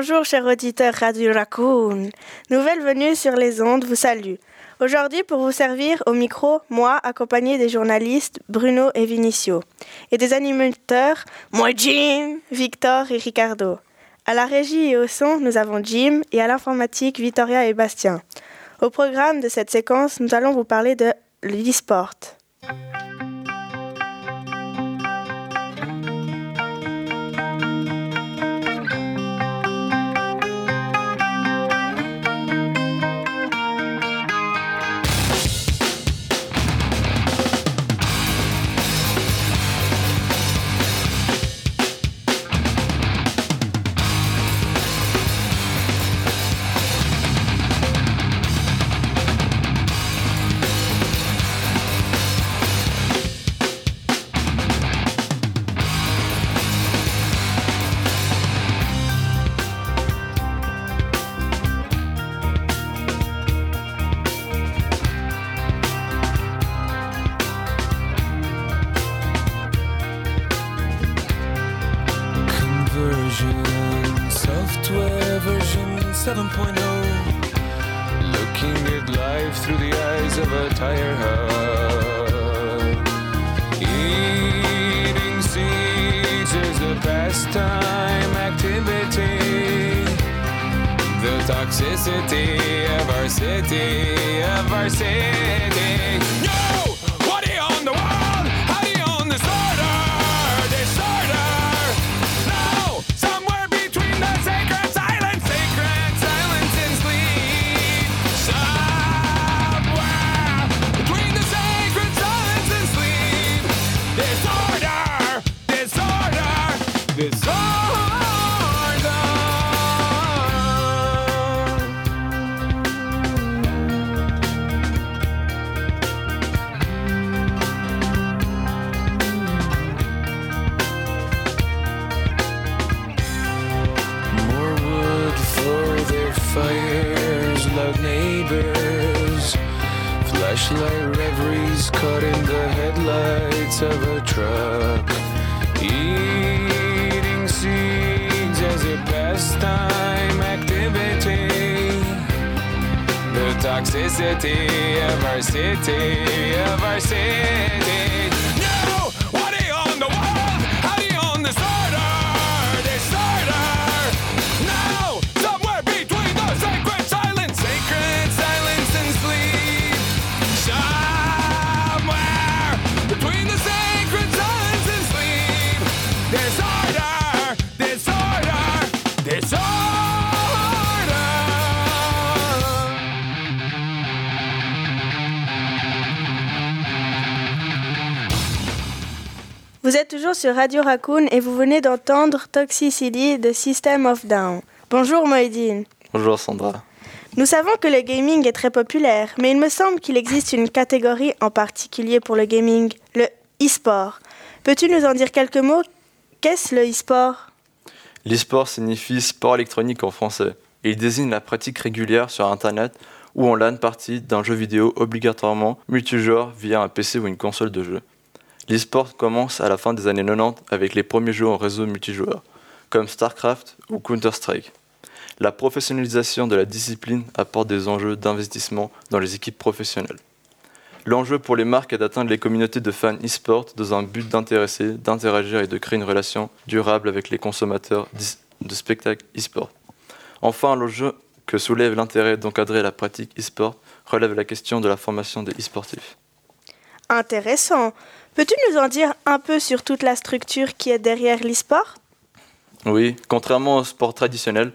Bonjour chers auditeurs Radio Raccoon. Nouvelle venue sur les ondes vous salue. Aujourd'hui pour vous servir au micro, moi accompagné des journalistes Bruno et Vinicio et des animateurs, moi Jim, Victor et Ricardo. À la régie et au son, nous avons Jim et à l'informatique, Victoria et Bastien. Au programme de cette séquence, nous allons vous parler de l'e-sport. Toxicity of our city, Vous êtes toujours sur Radio Raccoon et vous venez d'entendre Toxicity de System of Down. Bonjour Moedine. Bonjour Sandra. Nous savons que le gaming est très populaire, mais il me semble qu'il existe une catégorie en particulier pour le gaming, le e-sport. Peux-tu nous en dire quelques mots? Qu'est-ce le e-sport? L'e-sport signifie sport électronique en français il désigne la pratique régulière sur Internet ou en LAN partie d'un jeu vidéo obligatoirement multijoueur via un PC ou une console de jeu. L'e-sport commence à la fin des années 90 avec les premiers jeux en réseau multijoueur, comme StarCraft ou Counter-Strike. La professionnalisation de la discipline apporte des enjeux d'investissement dans les équipes professionnelles. L'enjeu pour les marques est d'atteindre les communautés de fans e-sport dans un but d'intéresser, d'interagir et de créer une relation durable avec les consommateurs d'e- spectacles e-sport. Enfin, l'enjeu que soulève l'intérêt d'encadrer la pratique e-sport relève la question de la formation des e-sportifs. Intéressant. Peux-tu nous en dire un peu sur toute la structure qui est derrière l'e-sport? Oui, contrairement au sport traditionnel,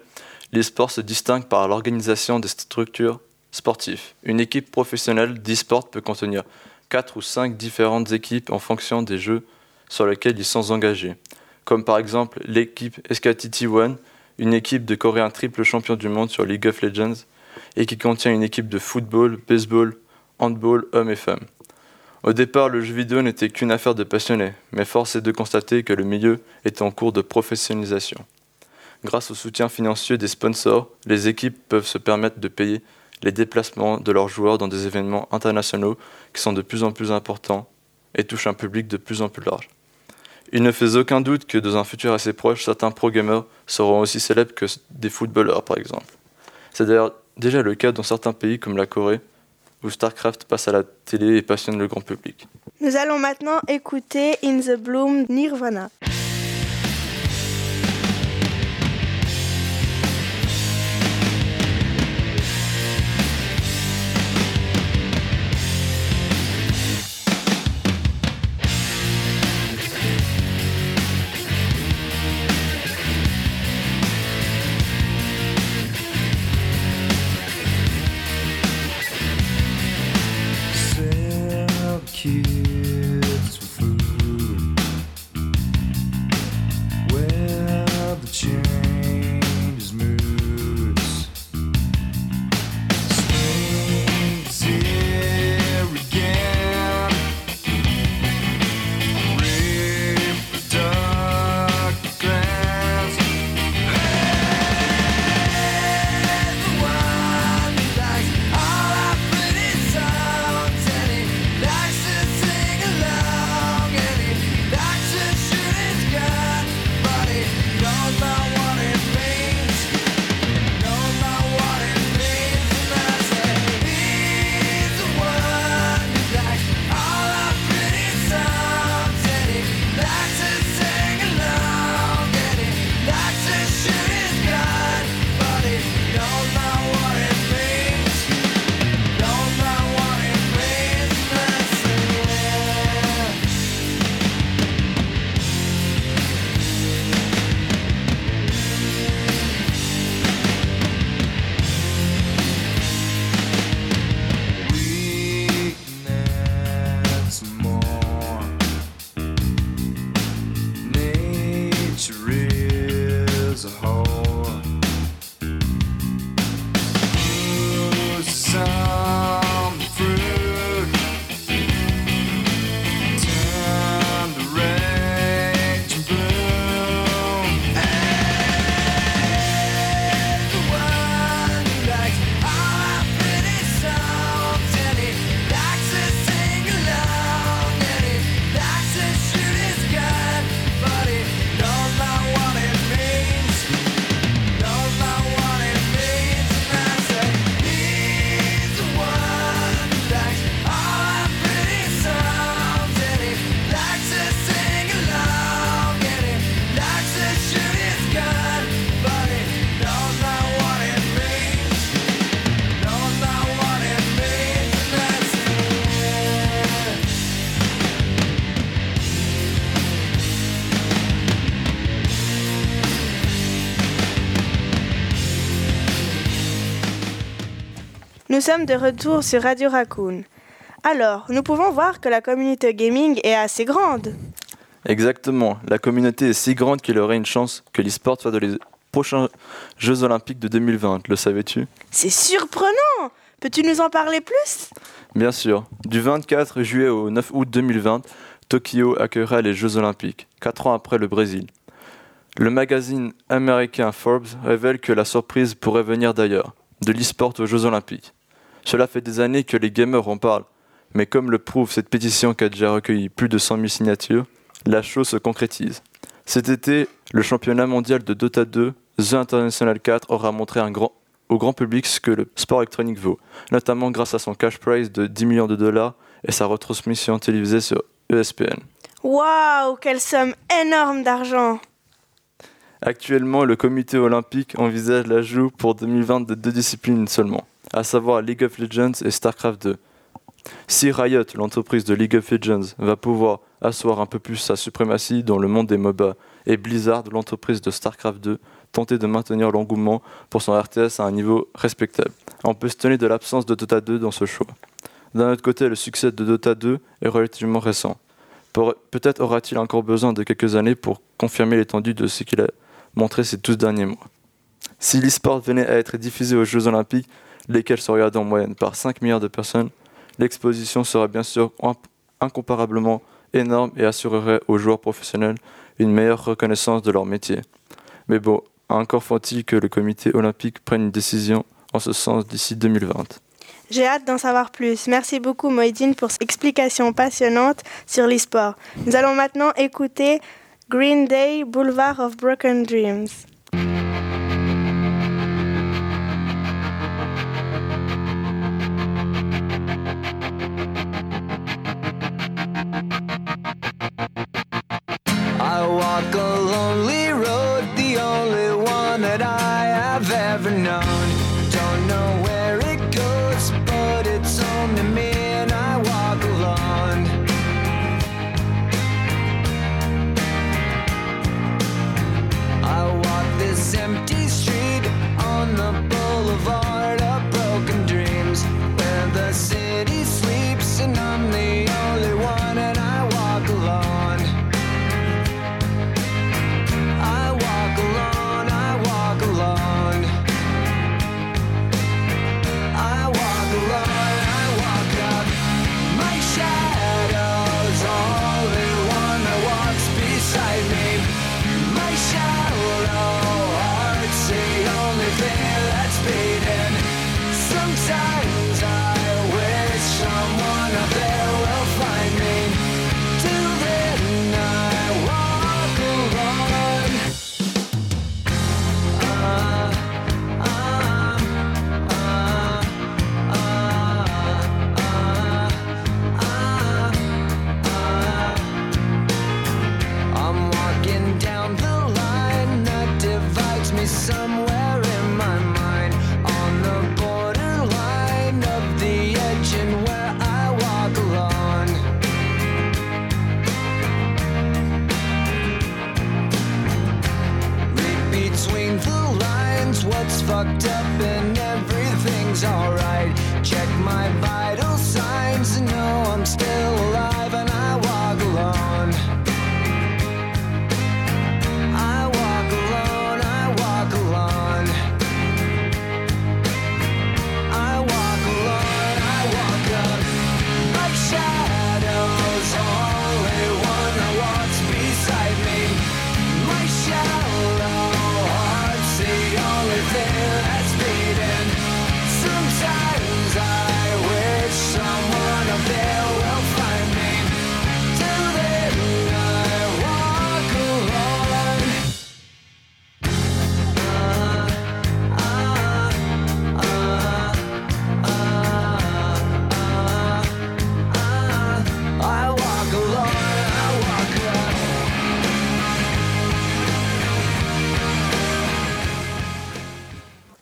l'e-sport se distingue par l'organisation des structures sportives. Une équipe professionnelle d'e-sport peut contenir 4 ou 5 différentes équipes en fonction des jeux sur lesquels ils sont engagés, comme par exemple l'équipe SKT One, une équipe de Coréens triple champion du monde sur League of Legends, et qui contient une équipe de football, baseball, handball, hommes et femmes. Au départ, le jeu vidéo n'était qu'une affaire de passionnés, mais force est de constater que le milieu est en cours de professionnalisation. Grâce au soutien financier des sponsors, les équipes peuvent se permettre de payer les déplacements de leurs joueurs dans des événements internationaux qui sont de plus en plus importants et touchent un public de plus en plus large. Il ne fait aucun doute que dans un futur assez proche, certains pro-gamers seront aussi célèbres que des footballeurs par exemple. C'est d'ailleurs déjà le cas dans certains pays comme la Corée, StarCraft passe à la télé et passionne le grand public. Nous allons maintenant écouter In the Bloom Nirvana. Sommes de retour sur Radio Raccoon. Alors, nous pouvons voir que la communauté gaming est assez grande. Exactement, la communauté est si grande qu'il aurait une chance que l'e-sport soit dans les prochains Jeux Olympiques de 2020, le savais-tu? C'est surprenant Peux-tu nous en parler plus? Bien sûr, du 24 juillet au 9 août 2020, Tokyo accueillera les Jeux Olympiques, 4 ans après le Brésil. Le magazine américain Forbes révèle que la surprise pourrait venir d'ailleurs, de l'e-sport aux Jeux Olympiques. Cela fait des années que les gamers en parlent, mais comme le prouve cette pétition qui a déjà recueilli plus de 100 000 signatures, la chose se concrétise. Cet été, le championnat mondial de Dota 2, The International 4, aura montré au grand public ce que le sport électronique vaut, notamment grâce à son cash prize de 10 millions de dollars et sa retransmission télévisée sur ESPN. Waouh, quelle somme énorme d'argent Actuellement, le comité olympique envisage l'ajout pour 2020 de deux disciplines seulement, à savoir League of Legends et StarCraft 2. Si Riot, l'entreprise de League of Legends, va pouvoir asseoir un peu plus sa suprématie dans le monde des MOBA, et Blizzard, l'entreprise de StarCraft 2, tenter de maintenir l'engouement pour son RTS à un niveau respectable. On peut se tenir de l'absence de Dota 2 dans ce choix. D'un autre côté, le succès de Dota 2 est relativement récent. Peut-être aura-t-il encore besoin de quelques années pour confirmer l'étendue de ce qu'il a montré ces 12 derniers mois. Si l'e-sport venait à être diffusé aux Jeux Olympiques, lesquels sont regardés en moyenne par 5 milliards de personnes, l'exposition serait bien sûr incomparablement énorme et assurerait aux joueurs professionnels une meilleure reconnaissance de leur métier. Mais bon, encore faut-il que le comité olympique prenne une décision en ce sens d'ici 2020. J'ai hâte d'en savoir plus. Merci beaucoup Moïdine pour cette explication passionnante sur l'e-sport. Nous allons maintenant écouter Green Day, Boulevard of Broken Dreams. I walk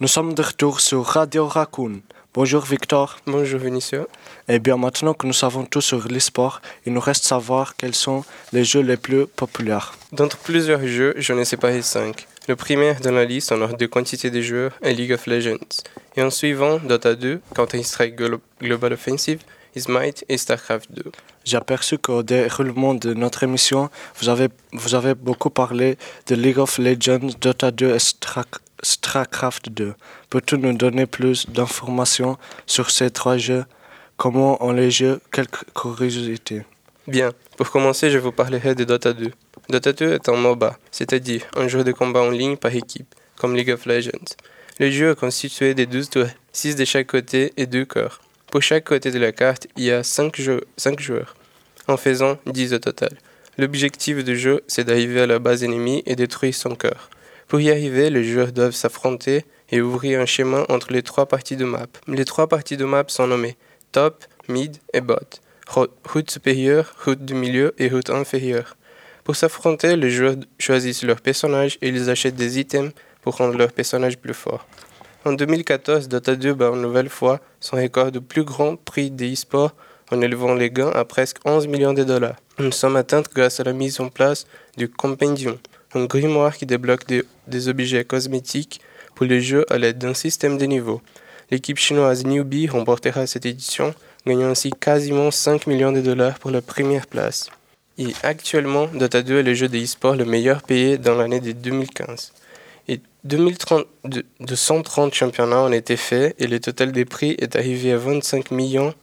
Nous sommes de retour sur Radio Raccoon. Bonjour Victor. Bonjour Vinicius. Eh bien maintenant que nous savons tout sur l'e-sport, il nous reste savoir quels sont les jeux les plus populaires. D'entre plusieurs jeux, j'en ai séparé 5. Le premier dans la liste en ordre de quantité de joueurs est League of Legends. Et en suivant, Dota 2, Counter-Strike Glo- Global Offensive, Smite et StarCraft 2. J'ai aperçu qu'au déroulement de notre émission, vous avez, vous avez beaucoup parlé de League of Legends, Dota 2 et Stra- StarCraft 2. Peux-tu nous donner plus d'informations sur ces trois jeux? Comment on les joue Quelques curiosités. Bien, pour commencer, je vous parlerai de Dota 2. Dota 2 est un MOBA, c'est-à-dire un jeu de combat en ligne par équipe, comme League of Legends. Le jeu est constitué de 12 tours, 6 de chaque côté et 2 corps. Pour chaque côté de la carte, il y a 5, joueurs, en faisant 10 au total. L'objectif du jeu, c'est d'arriver à la base ennemie et détruire son corps. Pour y arriver, les joueurs doivent s'affronter et ouvrir un chemin entre les trois parties de map. Les trois parties de map sont nommées top, mid et bot. Ro- Route supérieure, route du milieu et route inférieure. Pour s'affronter, les joueurs choisissent leur personnage et ils achètent des items pour rendre leur personnage plus fort. En 2014, Dota 2 bat une nouvelle fois son record de plus grand prix des e-sports en élevant les gains à presque 11 millions de dollars. Une somme atteinte grâce à la mise en place du Compendium, un grimoire qui débloque des, objets cosmétiques pour les jeux à l'aide d'un système de niveaux. L'équipe chinoise Newbie remportera cette édition, gagnant ainsi quasiment 5 millions de dollars pour la première place. Et actuellement, Dota 2 est le jeu de e-sport le meilleur payé dans l'année de 2015. Et 2030, de, de 130 championnats ont été faits et le total des prix est arrivé à 25 millions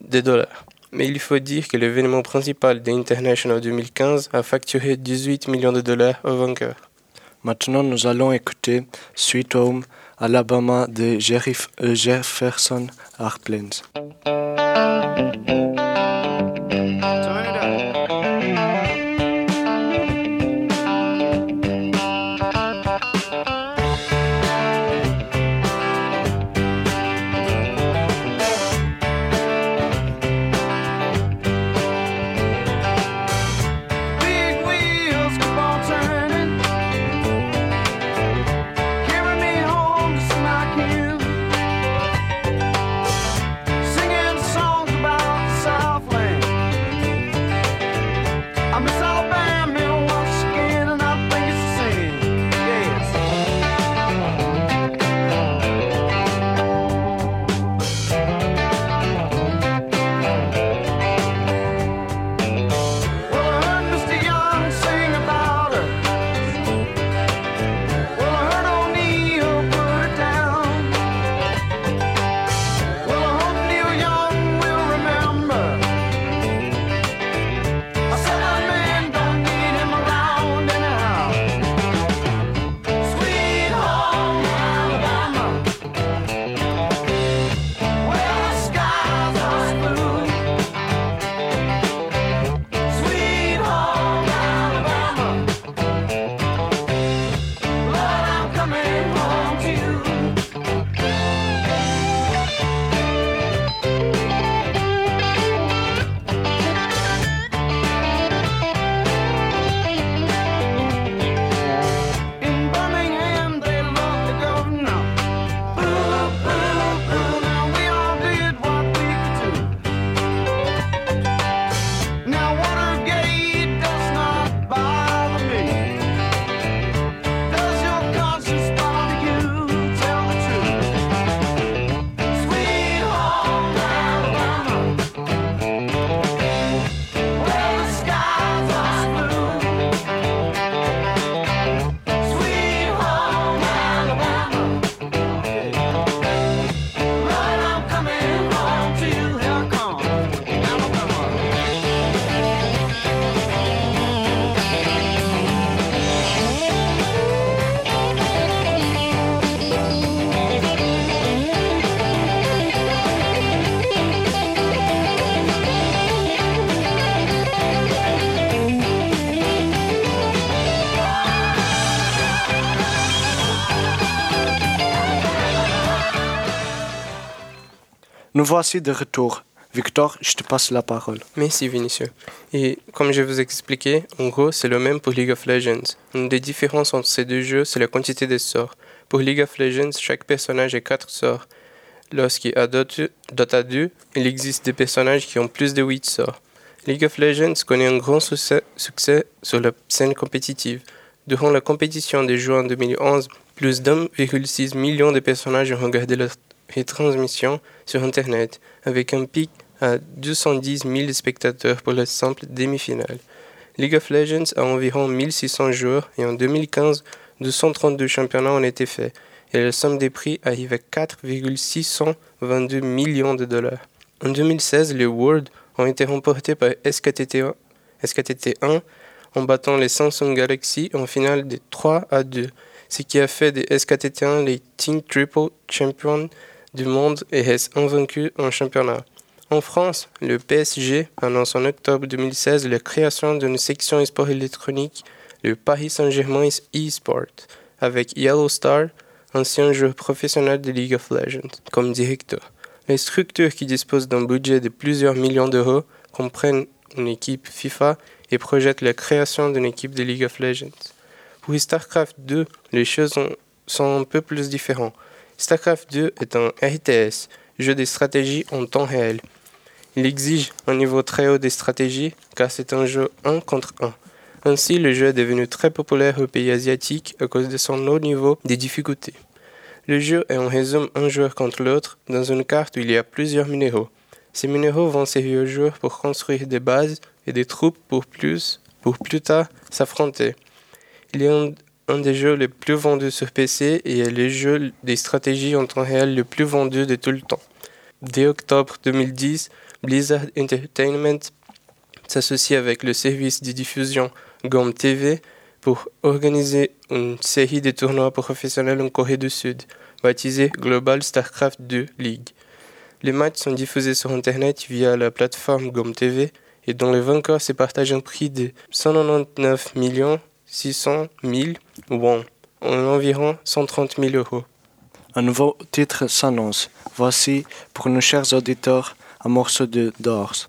de dollars. Mais il faut dire que l'événement principal des International 2015 a facturé 18 millions de dollars au vainqueur. Maintenant, nous allons écouter Sweet Home, Alabama de euh, Jefferson Airplanes. Nous voici de retour. Victor, je te passe la parole. Merci Vinicius. Et comme je vous ai expliqué, en gros, c'est le même pour League of Legends. Une des différences entre ces deux jeux, c'est la quantité des sorts. Pour League of Legends, chaque personnage a 4 sorts. Lorsqu'il a Dota Dota 2, il existe des personnages qui ont plus de 8 sorts. League of Legends connaît un grand succès, succès sur la scène compétitive. Durant la compétition des Jeux en 2011, plus d'1,6 million de personnages ont regardé la retransmission sur Internet, avec un pic à 210 000 spectateurs pour la simple demi-finale. League of Legends a environ 1600 joueurs et en 2015, 232 championnats ont été faits et la somme des prix arrive à 4,622 millions de dollars. En 2016, les Worlds ont été remportés par SKTT1, SKTT1 en battant les Samsung Galaxy en finale de 3 à 2, ce qui a fait des SKTT1 les Team Triple Champions du monde et reste invaincu en championnat. En France, le PSG annonce en octobre 2016 la création d'une section e-sport électronique, le Paris Saint-Germain e-sport, avec Yellow Star, ancien joueur professionnel de League of Legends, comme directeur. Les structures qui disposent d'un budget de plusieurs millions d'euros comprennent une équipe FIFA et projettent la création d'une équipe de League of Legends. Pour StarCraft 2, les choses sont un peu plus différentes. StarCraft 2 est un RTS, jeu de stratégie en temps réel. Il exige un niveau très haut de stratégie car c'est un jeu 1 contre 1. Ainsi, le jeu est devenu très populaire aux pays asiatiques à cause de son haut niveau de difficulté. Le jeu est en résumé un joueur contre l'autre dans une carte où il y a plusieurs minéraux. Ces minéraux vont servir aux joueurs pour construire des bases et des troupes pour plus, pour plus tard s'affronter. Un des jeux les plus vendus sur PC et est le jeu des stratégies en temps réel le plus vendu de tout le temps. Dès octobre 2010, Blizzard Entertainment s'associe avec le service de diffusion GOM TV pour organiser une série de tournois professionnels en Corée du Sud, baptisé Global StarCraft 2 League. Les matchs sont diffusés sur Internet via la plateforme GOM TV et dont les vainqueurs se partagent un prix de 199 600 000 won, en environ 130 000 euros. Un nouveau titre s'annonce. Voici, pour nos chers auditeurs, un morceau de Doors.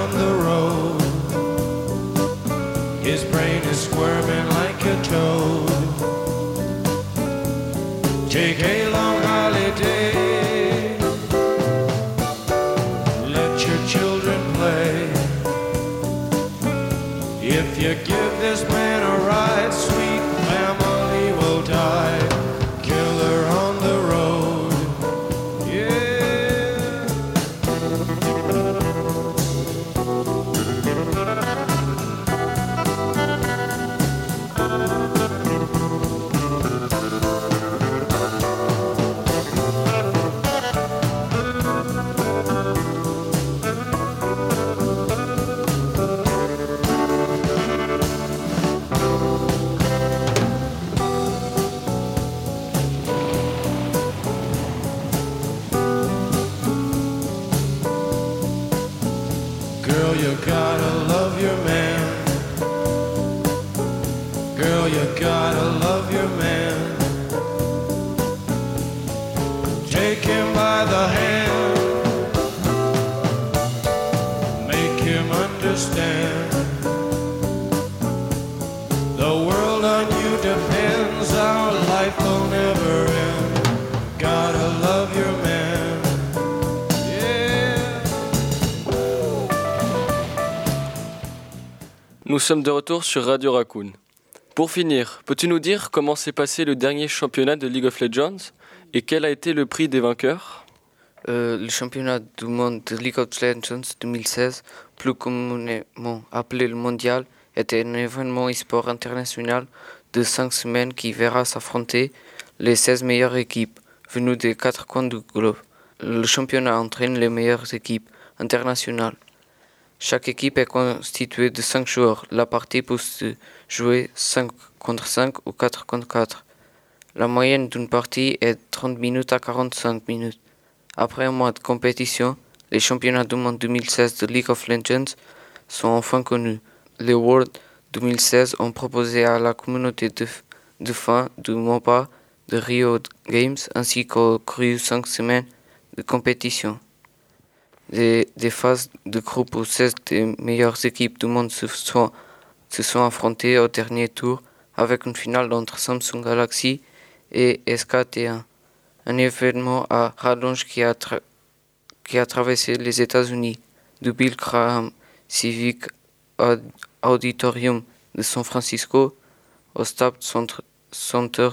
His brain is squirming like a toad. Take a Girl, you gotta love your man. Girl, you gotta love your man. Take him by the hand. Nous sommes de retour sur Radio Raccoon. Pour finir, peux-tu nous dire comment s'est passé le dernier championnat de League of Legends et quel a été le prix des vainqueurs? Euh, le championnat du monde de League of Legends 2016, plus communément appelé le mondial, était un événement e-sport international de cinq semaines qui verra s'affronter les 16 meilleures équipes venues des quatre coins du globe. Le championnat entraîne les meilleures équipes internationales. Chaque équipe est constituée de 5 joueurs. La partie peut se jouer 5 contre 5 ou 4 contre 4. La moyenne d'une partie est 30 minutes à 45 minutes. Après un mois de compétition, les championnats du monde 2016 de League of Legends sont enfin connus. Les World 2016 ont proposé à la communauté de, de fans du MOBA de Rio Games ainsi qu'aux cru 5 semaines de compétition. Des, phases de groupe où 16 des meilleures équipes du monde se sont, se sont affrontées au dernier tour avec une finale entre Samsung Galaxy et SKT1 un. Événement à rallonge qui a, qui a traversé les États-Unis, du Bill Graham Civic Aud- Auditorium de San Francisco au Staples Center, Center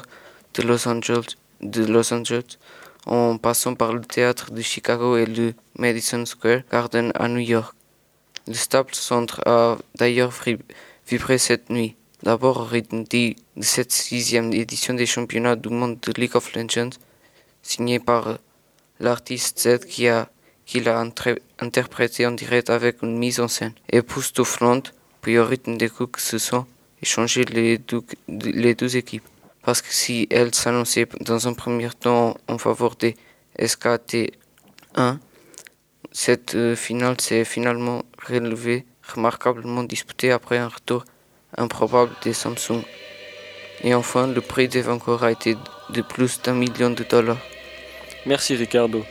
de Los Angeles, de Los Angeles, en passant par le théâtre de Chicago et le Madison Square Garden à New York. Le Staples Center a d'ailleurs vibré cette nuit. D'abord au rythme de cette sixième édition des championnats du monde de League of Legends, signé par l'artiste Z qui l'a interprété en direct avec une mise en scène époustouflante, puis au rythme des coups que se sont échangés les deux équipes. Parce que si elles s'annonçaient dans un premier temps en faveur des SKT1, cette euh, finale s'est finalement relevée remarquablement disputée après un retour improbable des Samsung. Et enfin, le prix des vainqueurs a été de plus d'un million de dollars. Merci Ricardo.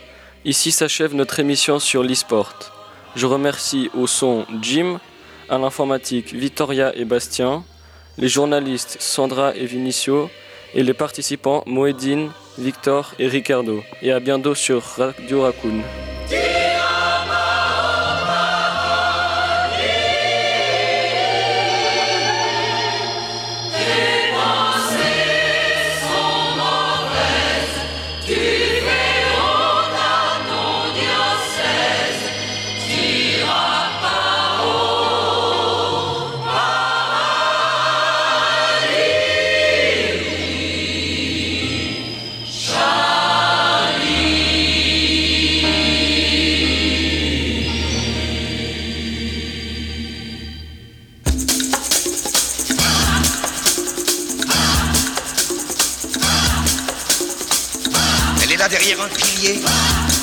Ici s'achève notre émission sur l'e-sport. Je remercie au son Jim, à l'informatique Vittoria et Bastien, les journalistes Sandra et Vinicio et les participants Moedine, Victor et Ricardo. Et à bientôt sur Radio Raccoon.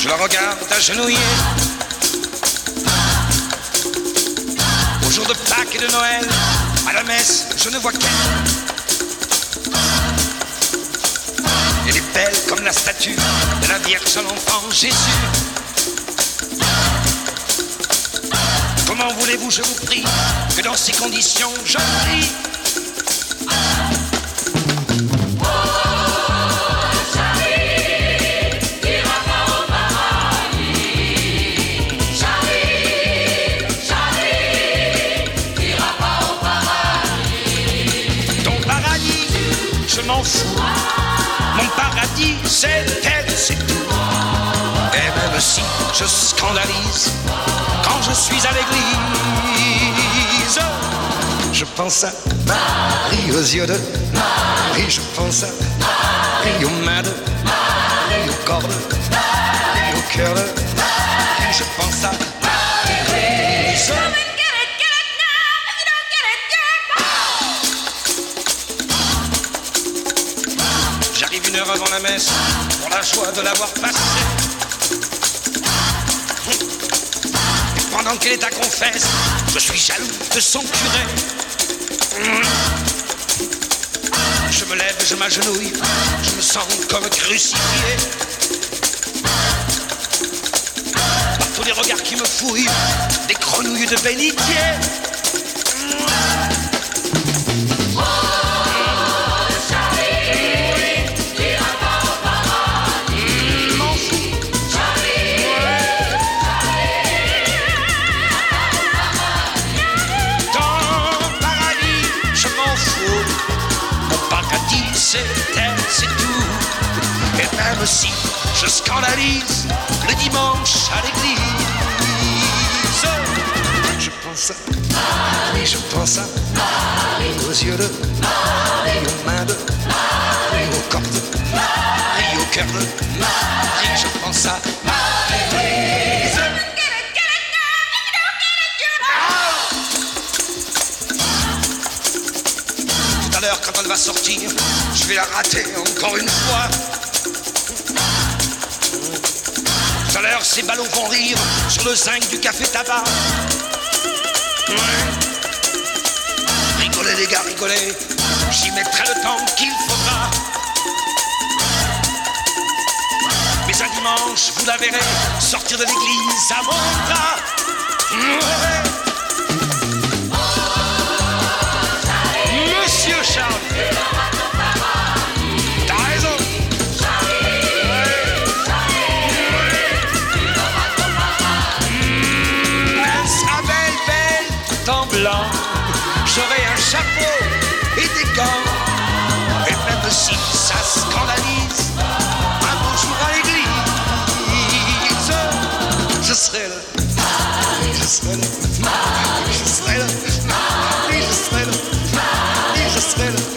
Je la regarde agenouillée. Au jour de Pâques et de Noël, à la messe, je ne vois qu'elle. Elle est belle comme la statue de la Vierge à l'enfant Jésus. Comment voulez-vous, je vous prie, que dans ces conditions je prie Mon paradis, c'est elle, c'est tout. Et même si je scandalise quand je suis à l'église, je pense à Marie aux yeux de Marie, je pense à Marie aux mains de Marie, au corps pour la joie de l'avoir passée. Et pendant qu'elle est à confesse, je suis jaloux de son curé. Je me lève, je m'agenouille, je me sens comme crucifié. Par tous les regards qui me fouillent, des grenouilles de bénitier. Même si je scandalise le dimanche à l'église. Je pense à Marie, je pense à Marie aux yeux de Marie, aux mains de Marie, au corps de Marie, au cœur de Marie. Je pense à Marie. Quand elle va sortir, je vais la rater encore une fois. Tout à l'heure, ces ballons vont rire sur le zinc du café tabac. Rigolez les gars, rigolez. J'y mettrai le temps qu'il faudra. Mais un dimanche, vous la verrez sortir de l'église à mon bras. Et plein de si ça scandalise. Un bonjour à l'église. Je serai là. Je serai là. Je serai là. Je serai là. Je serai là.